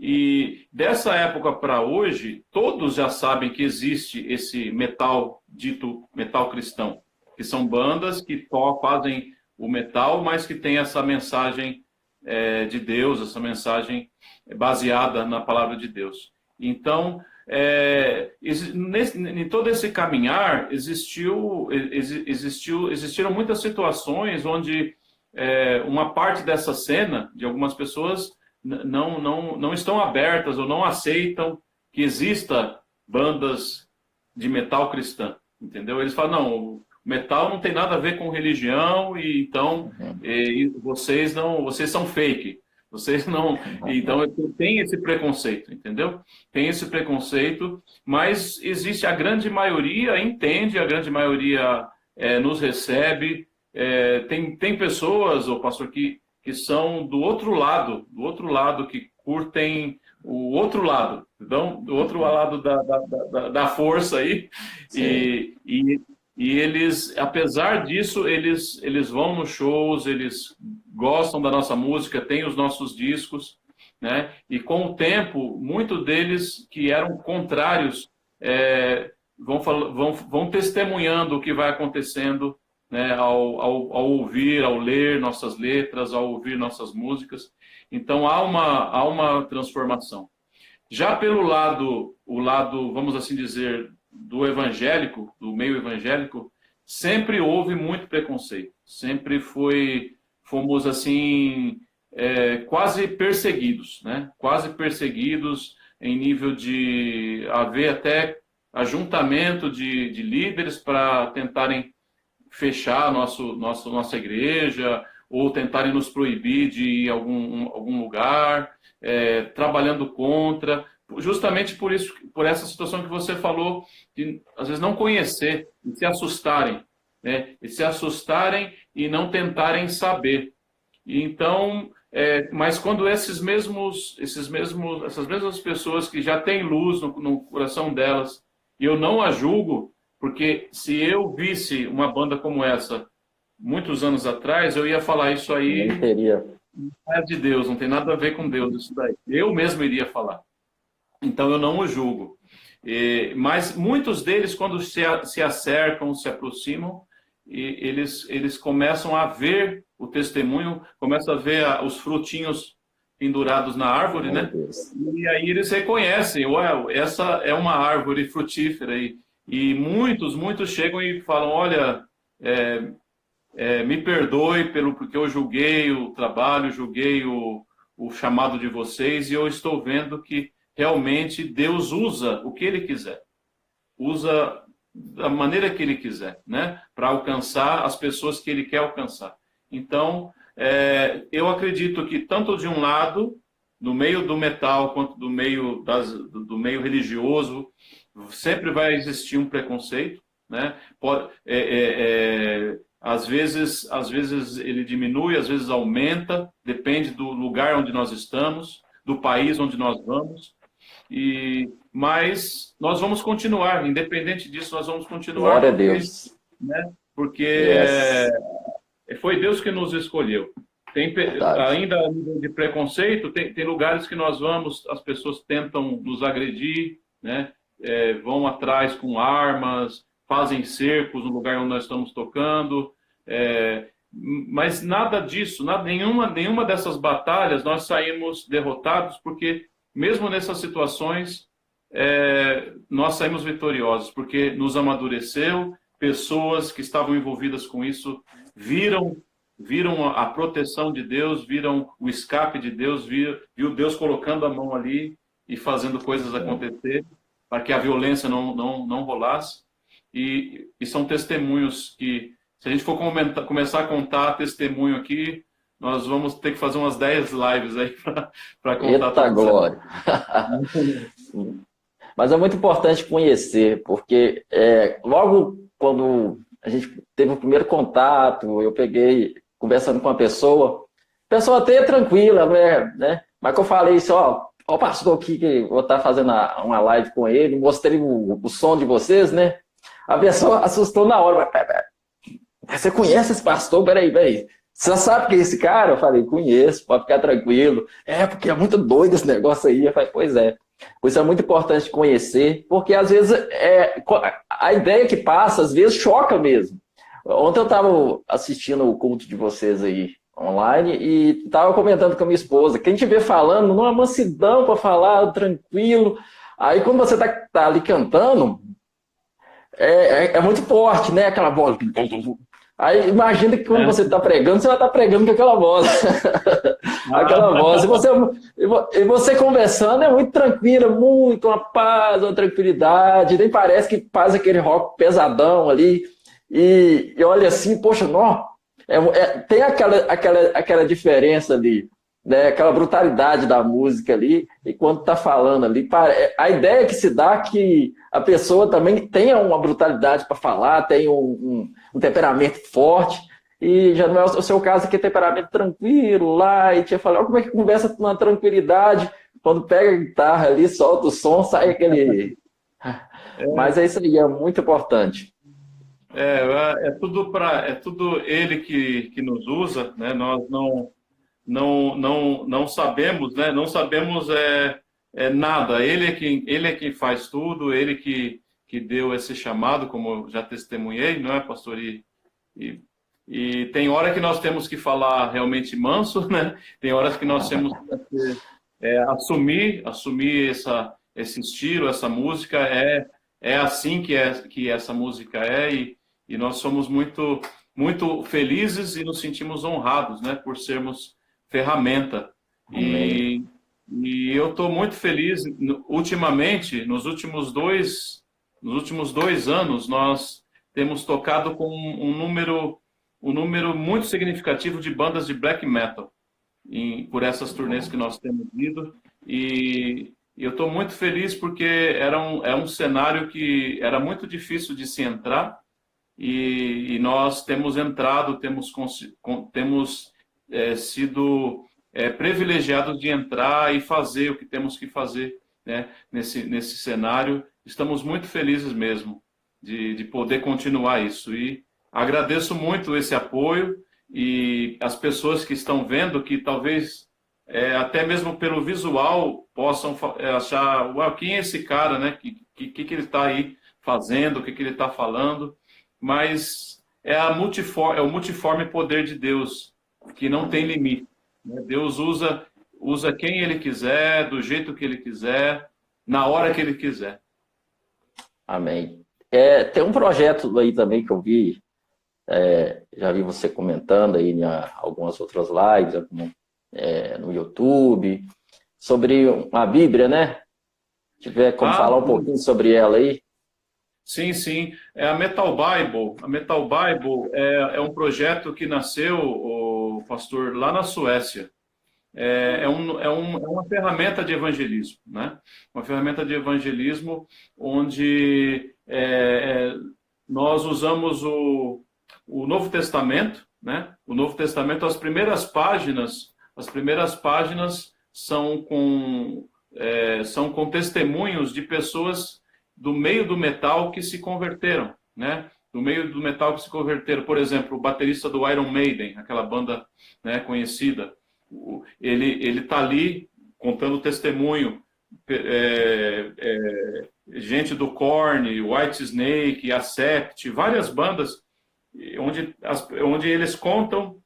E dessa época para hoje, todos já sabem que existe esse metal dito metal cristão, que são bandas que fazem o metal, mas que tem essa mensagem é, de Deus, essa mensagem baseada na palavra de Deus. Então, é, nesse, em todo esse caminhar, existiu, existiu, existiram muitas situações onde é, uma parte dessa cena, de algumas pessoas, não, não, não estão abertas ou não aceitam que exista bandas de metal cristã, entendeu? Eles falam, não, metal não tem nada a ver com religião e então uhum. e, vocês não, vocês são fake. Vocês não. Então tem esse preconceito, entendeu? Tem esse preconceito, mas existe a grande maioria entende, a grande maioria é, nos recebe. É, tem, tem pessoas, o pastor, que, que são do outro lado, do outro lado, que curtem o outro lado, então, do outro lado da, da, da, da força aí. E, e, e eles, apesar disso, eles, eles vão nos shows, eles gostam da nossa música, têm os nossos discos, né? E com o tempo, muitos deles que eram contrários é, vão, vão, vão testemunhando o que vai acontecendo né, ao, ao, ao, ouvir, ao ler nossas letras, ao ouvir nossas músicas. Então há uma, há uma transformação. Já pelo lado, o lado, vamos assim dizer, do evangélico, do meio evangélico, sempre houve muito preconceito. Sempre foi, fomos assim, é, quase perseguidos, né? Quase perseguidos em nível de haver até ajuntamento de, de líderes para tentarem fechar nosso, nosso, nossa igreja ou tentarem nos proibir de ir a algum, algum lugar, é, trabalhando contra justamente por isso, por essa situação que você falou, de às vezes não conhecer, e se assustarem, né? E se assustarem e não tentarem saber. E então, é, mas quando esses mesmos, esses mesmos, essas mesmas pessoas que já têm luz no, no coração delas, e eu não a julgo, porque se eu visse uma banda como essa muitos anos atrás, eu ia falar isso aí. Nem teria. Não é de Deus, não tem nada a ver com Deus isso daí. Eu mesmo iria falar. Então eu não o julgo. Mas muitos deles, quando se, se acercam, se aproximam, eles, eles começam a ver o testemunho, começam a ver os frutinhos pendurados na árvore, né? E aí eles reconhecem, ué, essa é uma árvore frutífera. E, e muitos, muitos chegam e falam, olha, é, é, me perdoe pelo porque eu julguei o trabalho, julguei o, o chamado de vocês, e eu estou vendo que realmente Deus usa o que ele quiser. Usa da maneira que ele quiser, né? Para alcançar as pessoas que ele quer alcançar. Então, é, eu acredito que tanto de um lado, no meio do metal, quanto do meio, das, do meio religioso, sempre vai existir um preconceito, né? Pode, é, é, é, às vezes, às vezes ele diminui, às vezes aumenta, depende do lugar onde nós estamos, do país onde nós vamos. E, mas nós vamos continuar, independente disso, nós vamos continuar. Glória a Deus. Né? Porque yes. é, foi Deus que nos escolheu. Tem, ainda de preconceito, tem, tem, lugares que nós vamos, as pessoas tentam nos agredir, né? É, vão atrás com armas, fazem cercos no lugar onde nós estamos tocando. É, mas nada disso, nada, nenhuma, nenhuma dessas batalhas nós saímos derrotados, porque mesmo nessas situações, é, nós saímos vitoriosos, porque nos amadureceu, pessoas que estavam envolvidas com isso viram viram a proteção de Deus, viram o escape de Deus, viu, viu Deus colocando a mão ali e fazendo coisas acontecer para que a violência não, não, não rolasse. E, e são testemunhos que, se a gente for comentar, começar a contar testemunho aqui, nós vamos ter que fazer umas 10 lives aí para contar. Eita glória! Mas é muito importante conhecer, porque é, logo quando a gente teve o primeiro contato, eu peguei conversando com a pessoa, a pessoa até é tranquila, né? né? Mas que eu falei isso, ó, ó o pastor aqui que vou estar fazendo uma live com ele, mostrei o, o som de vocês, né? A pessoa assustou na hora, mas, você conhece esse pastor? Peraí, peraí. Você sabe que é esse cara? Eu falei, conheço, pode ficar tranquilo. É, porque é muito doido esse negócio aí. Eu falei, pois é. Por isso é muito importante conhecer, porque às vezes é, a ideia que passa, às vezes choca mesmo. Ontem eu estava assistindo o culto de vocês aí online e estava comentando com a minha esposa. Quem te vê falando, numa mansidão para falar, tranquilo. Aí quando você está tá ali cantando, é, é, é, muito forte, né? Aquela voz. Aí imagina que quando é. você está pregando, você vai estar tá pregando com aquela voz. aquela voz. E você, e você conversando é muito tranquila, muito uma paz, uma tranquilidade. Nem parece que faz aquele rock pesadão ali. E, e olha assim, poxa, não, é, é, tem aquela, aquela, aquela diferença ali, né? aquela brutalidade da música ali, e quando está falando ali, a ideia que se dá é que a pessoa também tenha uma brutalidade para falar, tenha um, um, um, temperamento forte, e já não é o seu caso que é temperamento tranquilo lá, e tinha falado, como é que conversa com uma tranquilidade, quando pega a guitarra ali, solta o som, sai aquele. É. Mas é isso aí, é muito importante. É, é tudo para é tudo ele que, que nos usa, né? Nós não não não não sabemos, né? Não sabemos é, é nada. Ele é quem ele é quem faz tudo, ele que que deu esse chamado, como eu já testemunhei, não é, pastor? E, e, e tem hora que nós temos que falar realmente manso, né? Tem horas que nós temos que é, assumir, assumir essa, esse estilo, essa música. É, é assim que, é, que essa música é e, e nós somos muito, muito felizes e nos sentimos honrados né, por sermos ferramenta. E, e eu estou muito feliz, ultimamente, nos últimos dois nos últimos dois anos, nós temos tocado com um número, um número muito significativo de bandas de black metal em, por essas turnês que nós temos ido. E, e eu estou muito feliz porque era um, é um cenário que era muito difícil de se entrar e, e nós temos entrado, temos, temos é, sido é, privilegiados de entrar e fazer o que temos que fazer né, nesse, nesse cenário estamos muito felizes mesmo de, de poder continuar isso. E agradeço muito esse apoio e as pessoas que estão vendo que talvez é, até mesmo pelo visual possam é, achar, uau, quem é esse cara, né? Que que, que ele está aí fazendo, o que, que ele está falando, mas é, a multiforme, é o multiforme poder de Deus que não tem limite. Né? Deus usa usa quem ele quiser, do jeito que ele quiser, na hora que ele quiser. Amém. É, tem um projeto aí também que eu vi, é, já vi você comentando aí em algumas outras lives, é, no YouTube, sobre a Bíblia, né? Se tiver como ah, falar um pouquinho sobre ela aí. Sim, sim. É a Metal Bible. A Metal Bible é, é um projeto que nasceu, o pastor, lá na Suécia é, é, um, é, um, é uma ferramenta de evangelismo, né? Uma ferramenta de evangelismo onde é, é, nós usamos o, o Novo Testamento, né? O Novo Testamento, as primeiras páginas, as primeiras páginas são com é, são com testemunhos de pessoas do meio do metal que se converteram, né? Do meio do metal que se converteram. Por exemplo, o baterista do Iron Maiden, aquela banda né, conhecida ele ele está ali contando testemunho, é, é, gente do Korn, White Snake, Acept, várias bandas onde, as, onde eles contam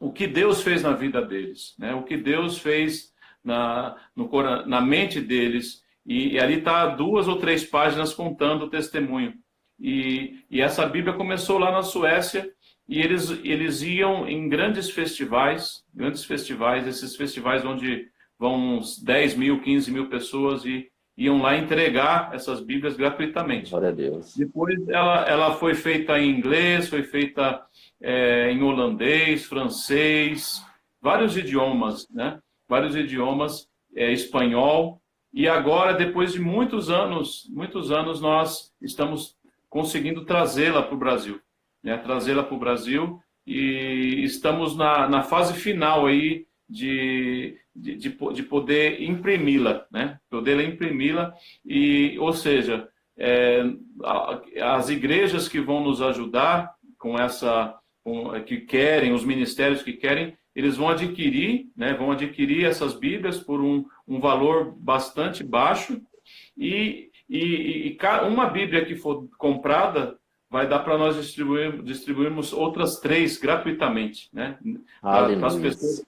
o que Deus fez na vida deles, né? o que Deus fez na, no, na mente deles. E, e ali está duas ou três páginas contando o testemunho. E, e essa Bíblia começou lá na Suécia e eles, eles iam em grandes festivais, grandes festivais, esses festivais onde vão uns 10 mil, 15 mil pessoas e, iam lá entregar essas Bíblias gratuitamente. Glória a Deus. Depois ela, ela foi feita em inglês, foi feita é, em holandês, francês, vários idiomas, né? Vários idiomas, é, espanhol. E agora, depois de muitos anos, muitos anos, nós estamos conseguindo trazê-la para o Brasil, né? Trazê-la para o Brasil e estamos na, na fase final aí de, de, de, de poder imprimi-la, né? Poder imprimi-la e, ou seja, é, as igrejas que vão nos ajudar com essa, com, que querem, os ministérios que querem, eles vão adquirir, né? Vão adquirir essas Bíblias por um, um valor bastante baixo e, e, e uma Bíblia que for comprada vai dar para nós distribuir, distribuirmos outras três gratuitamente, né? Para as pessoas.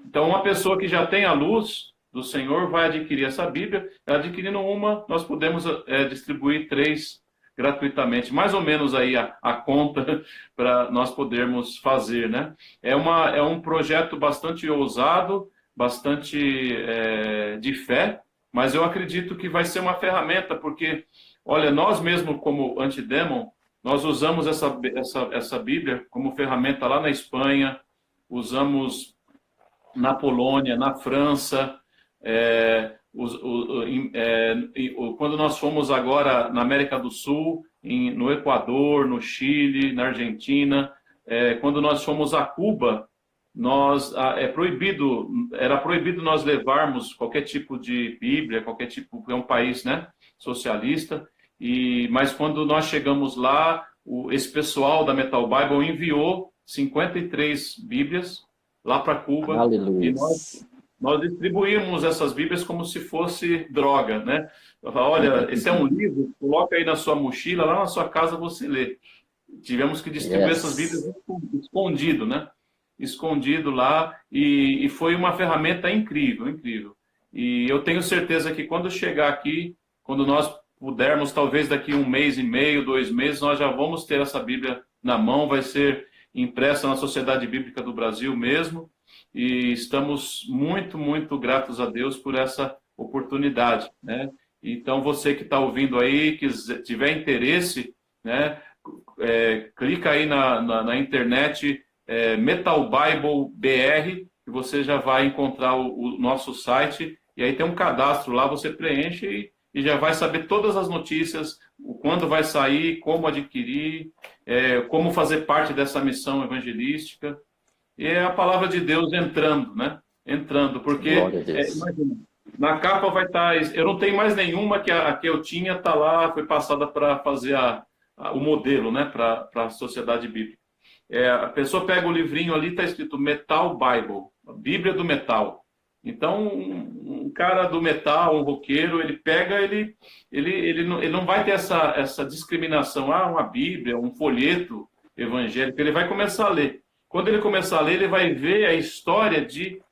Então, uma pessoa que já tem a luz do Senhor vai adquirir essa Bíblia. Adquirindo uma, nós podemos é, distribuir três gratuitamente, mais ou menos aí a, a conta para nós podermos fazer, né? É, uma, é um projeto bastante ousado, bastante é, de fé, mas eu acredito que vai ser uma ferramenta, porque, olha, nós mesmo como Antidemon, nós usamos essa, essa, essa Bíblia como ferramenta lá na Espanha, usamos na Polônia, na França, é, os, o, é, quando nós fomos agora na América do Sul, em, no Equador, no Chile, na Argentina, é, quando nós fomos a Cuba, nós é proibido, era proibido nós levarmos qualquer tipo de Bíblia, qualquer tipo, é um país, né, socialista, e, mas quando nós chegamos lá, o, esse pessoal da Metal Bible enviou 53 Bíblias lá para Cuba. Aleluia. E nós, nós distribuímos essas Bíblias como se fosse droga, né? Olha, esse é um livro, coloca aí na sua mochila, lá na sua casa você lê. Tivemos que distribuir yes. essas Bíblias escondido, né? Escondido lá, e, e foi uma ferramenta incrível, incrível. E eu tenho certeza que quando chegar aqui, quando nós pudermos, talvez daqui um mês e meio, dois meses, nós já vamos ter essa Bíblia na mão, vai ser impressa na Sociedade Bíblica do Brasil mesmo, e estamos muito, muito gratos a Deus por essa oportunidade, né? Então, você que está ouvindo aí, que tiver interesse, né, é, clica aí na, na, na internet é, Metal Bible BR, que você já vai encontrar o, o nosso site, e aí tem um cadastro lá, você preenche e e já vai saber todas as notícias, quando vai sair, como adquirir, é, como fazer parte dessa missão evangelística. E é a palavra de Deus entrando, né? Entrando, porque é, imagina, na capa vai estar. Tá, eu não tenho mais nenhuma que a, a que eu tinha está lá, foi passada para fazer a, a, o modelo, né? Para a sociedade bíblica. É, a pessoa pega o livrinho ali, está escrito Metal Bible, a Bíblia do Metal. Então, um, um, cara do metal, um roqueiro, ele pega, ele, ele, ele, não, ele não vai ter essa, essa discriminação, ah, uma Bíblia, um folheto evangélico, ele vai começar a ler. Quando ele começar a ler, ele vai ver a história de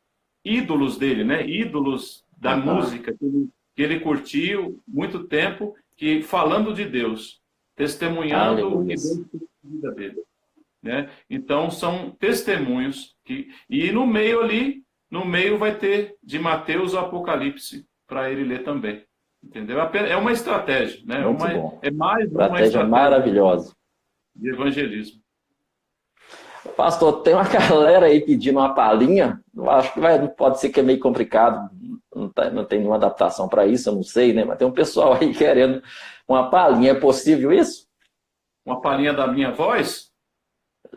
ídolos dele, né? Ídolos da música que ele, que ele curtiu muito tempo, que falando de Deus, testemunhando o que Deus na vida dele. Né? Então, são testemunhos que. E no meio ali no meio vai ter de Mateus o Apocalipse para ele ler também. Entendeu? É uma estratégia, né? É uma. É mais estratégia uma estratégia maravilhosa de evangelismo. Pastor, tem uma galera aí pedindo uma palhinha. Eu acho que vai, pode ser que é meio complicado, não, tá, não tem nenhuma adaptação para isso, eu não sei, né? Mas tem um pessoal aí querendo uma palhinha. É possível isso? Uma palhinha da minha voz?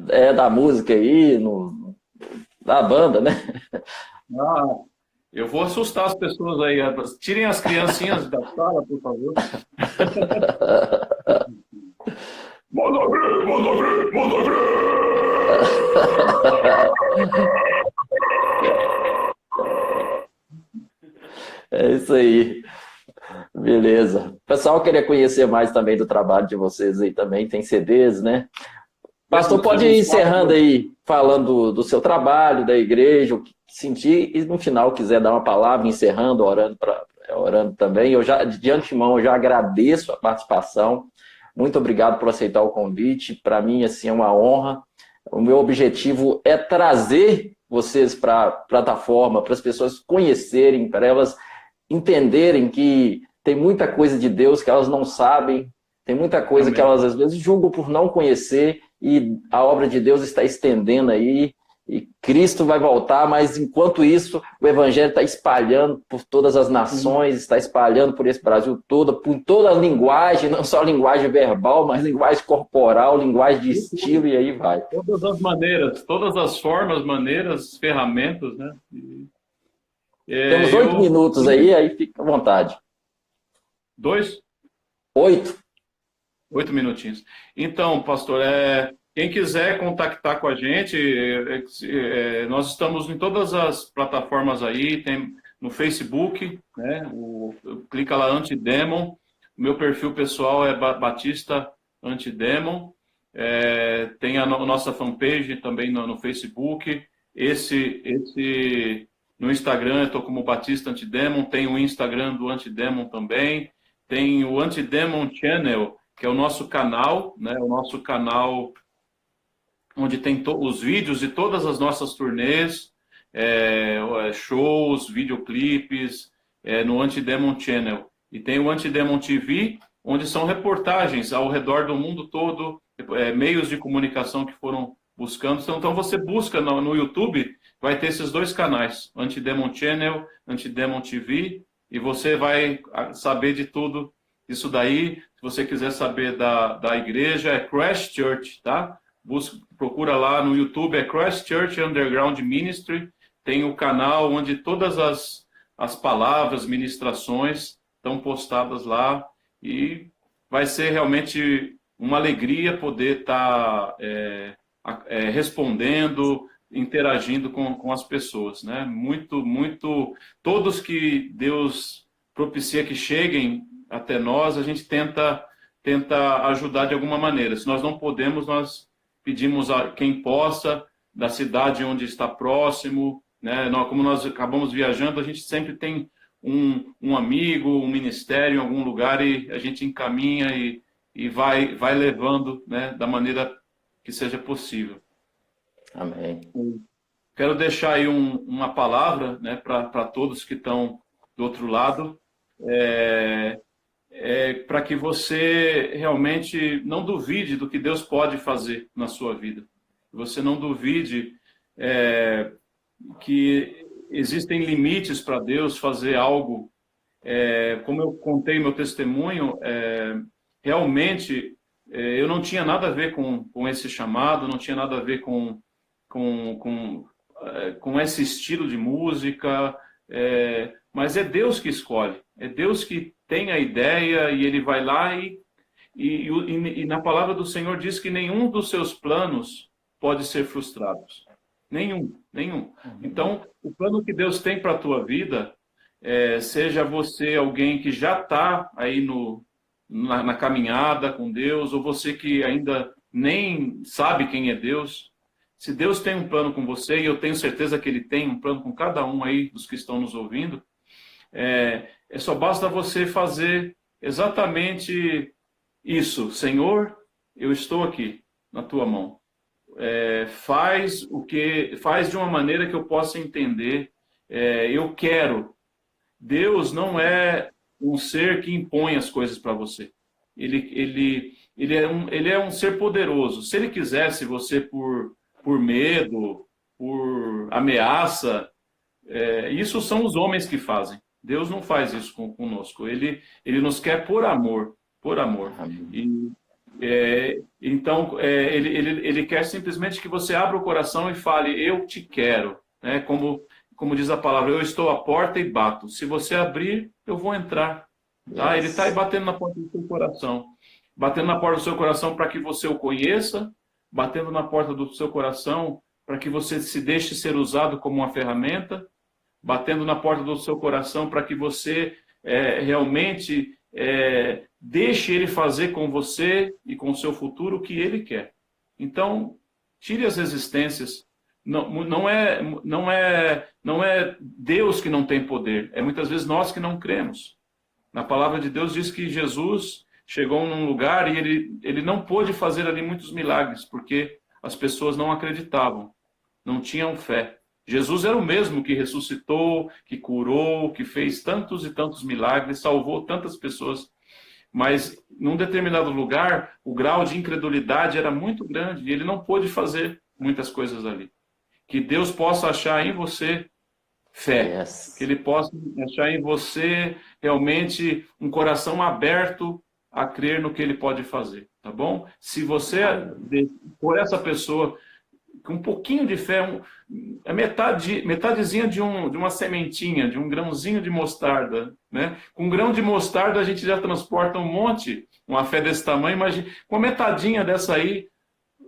É, da música aí, no, da banda, né? Ah, eu vou assustar as pessoas aí. Tirem as criancinhas da sala, por favor. Manda ver, manda ver, manda ver! É isso aí. Beleza. O pessoal queria conhecer mais também do trabalho de vocês aí também. Tem CDs, né? Pastor, pode ir encerrando aí, falando do seu trabalho, da igreja, o que sentir, e no final quiser dar uma palavra, encerrando, orando, pra, orando também. Eu já, de antemão, eu já agradeço a participação. Muito obrigado por aceitar o convite. Para mim, assim, é uma honra. O meu objetivo é trazer vocês para a plataforma, para as pessoas conhecerem, para elas entenderem que tem muita coisa de Deus que elas não sabem, tem muita coisa Amém. que elas às vezes julgam por não conhecer e a obra de Deus está estendendo aí e Cristo vai voltar, mas enquanto isso, o Evangelho está espalhando por todas as nações, uhum. está espalhando por esse Brasil todo, por toda a linguagem, não só linguagem verbal, mas linguagem corporal, linguagem de estilo, e aí vai. Todas as maneiras, todas as formas, maneiras, ferramentas, né? É, Temos oito eu... minutos aí, aí fica à vontade. Dois? Oito. Oito minutinhos. Então, pastor, é, quem quiser contactar com a gente, é, é, nós estamos em todas as plataformas aí, tem no Facebook, né? O, clica lá Antidemon. Meu perfil pessoal é Batista Antidemon. É, tem a, no, nossa fanpage também no, no, Facebook. Esse, esse no Instagram eu estou como Batista Antidemon. Tem o Instagram do Antidemon também. Tem o Antidemon Channel, que é o nosso canal, né? O nosso canal onde tem os vídeos de todas as nossas turnês, é, é, shows, videoclipes, é, no Antidemon Channel. E tem o Antidemon TV, onde são reportagens ao redor do mundo todo, é, meios de comunicação que foram buscando. Então, então você busca no, no, YouTube, vai ter esses dois canais, Antidemon Channel, Antidemon TV, e você vai saber de tudo isso daí. Se você quiser saber da, da igreja, é Crash Church, tá? busca, procura lá no YouTube, é Church Underground Ministry, tem o canal onde todas as, as palavras, ministrações estão postadas lá e vai ser realmente uma alegria poder estar tá, é, é, respondendo, interagindo com, com as pessoas, né? Muito, muito, todos que Deus propicia que cheguem até nós, a gente tenta tenta ajudar de alguma maneira. Se nós não podemos, nós pedimos a quem possa, da cidade onde está próximo, né? Como nós acabamos viajando, a gente sempre tem um, um amigo, um ministério em algum lugar e a gente encaminha e, e vai, vai levando né, da maneira que seja possível. Amém. Quero deixar aí um, uma palavra né, para todos que estão do outro lado. É, é, para que você realmente não duvide do que Deus pode fazer na sua vida. Você não duvide é, que existem limites para Deus fazer algo. É, como eu contei meu testemunho, é, realmente é, eu não tinha nada a ver com, com esse chamado, não tinha nada a ver com, com, com, é, com esse estilo de música, mas é Deus que escolhe, é Deus que tem a ideia e ele vai lá e, e, e, e na palavra do Senhor diz que nenhum dos seus planos pode ser frustrado. Nenhum, nenhum. Uhum. Então, o plano que Deus tem para a tua vida, é, seja você alguém que já está aí no, na, na, caminhada com Deus, ou você que ainda nem sabe quem é Deus, se Deus tem um plano com você, e eu tenho certeza que Ele tem um plano com cada um aí dos que estão nos ouvindo, é, é só basta você fazer exatamente isso. Senhor, eu estou aqui na tua mão. É, faz o que faz de uma maneira que eu possa entender. É, eu quero. Deus não é um ser que impõe as coisas para você. Ele, ele, ele, é um, ele é um ser poderoso. Se ele quisesse você por, por medo, por ameaça, é, isso são os homens que fazem. Deus não faz isso com, conosco. Ele, ele nos quer por amor, por amor. E, é, então, é, ele, ele, ele quer simplesmente que você abra o coração e fale: Eu te quero. Né? Como, como diz a palavra, eu estou à porta e bato. Se você abrir, eu vou entrar. Tá? Yes. Ele está aí batendo na porta do seu coração. Batendo na porta do seu coração para que você o conheça, batendo na porta do seu coração para que você se deixe ser usado como uma ferramenta batendo na porta do seu coração para que você é, realmente é, deixe ele fazer com você e com o seu futuro o que ele quer. Então, tire as resistências. Não, não, é, não, é, não é Deus que não tem poder, é muitas vezes nós que não cremos. Na palavra de Deus diz que Jesus chegou num lugar e ele, ele não pôde fazer ali muitos milagres, porque as pessoas não acreditavam, não tinham fé. Jesus era o mesmo que ressuscitou, que curou, que fez tantos e tantos milagres, salvou tantas pessoas, mas num determinado lugar o grau de incredulidade era muito grande e ele não pôde fazer muitas coisas ali. Que Deus possa achar em você fé, yes. que Ele possa achar em você realmente um coração aberto a crer no que Ele pode fazer, tá bom? Se você for essa pessoa com um pouquinho de fé, um, é metade, metadezinha de, um, de uma sementinha, de um grãozinho de mostarda. Né? Com um grão de mostarda a gente já transporta um monte, uma fé desse tamanho, mas com metadinha dessa aí,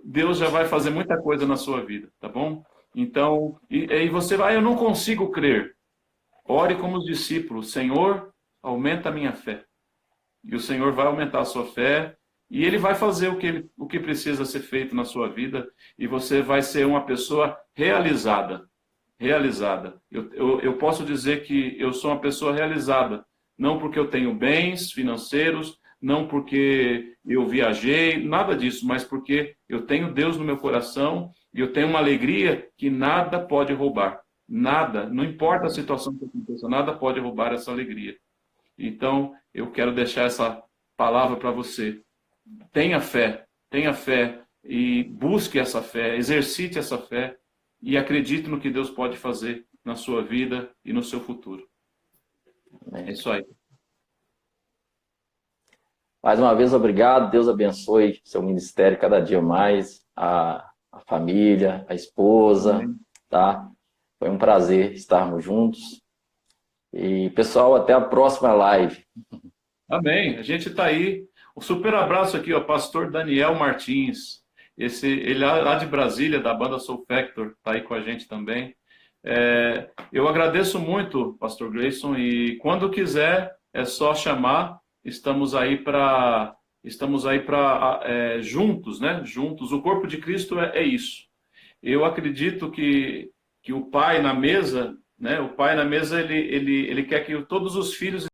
Deus já vai fazer muita coisa na sua vida, tá bom? Então, e aí você vai, ah, eu não consigo crer. Ore como os discípulos, Senhor, aumenta a minha fé. E o Senhor vai aumentar a sua fé, e ele vai fazer o que, ele, o que precisa ser feito na sua vida e você vai ser uma pessoa realizada. Realizada. Eu, eu, eu posso dizer que eu sou uma pessoa realizada, não porque eu tenho bens financeiros, não porque eu viajei, nada disso, mas porque eu tenho Deus no meu coração e eu tenho uma alegria que nada pode roubar. Nada, não importa a situação que aconteça, nada pode roubar essa alegria. Então, eu quero deixar essa palavra para você tenha fé, tenha fé e busque essa fé, exercite essa fé e acredite no que Deus pode fazer na sua vida e no seu futuro. É isso aí. Mais uma vez, obrigado. Deus abençoe seu ministério cada dia mais, a, a família, a esposa, Amém. tá? Foi um prazer estarmos juntos. E, pessoal, até a próxima live. Amém. A gente está aí um super abraço aqui, ó, pastor Daniel Martins. Esse, ele é lá de Brasília, da banda Soul Factor, está aí com a gente também. É, eu agradeço muito, pastor Grayson, e quando quiser é só chamar. Estamos aí para estamos aí para é, juntos, né? Juntos. O corpo de Cristo é, é isso. Eu acredito que que o pai na mesa, né? O pai na mesa ele ele ele quer que todos os filhos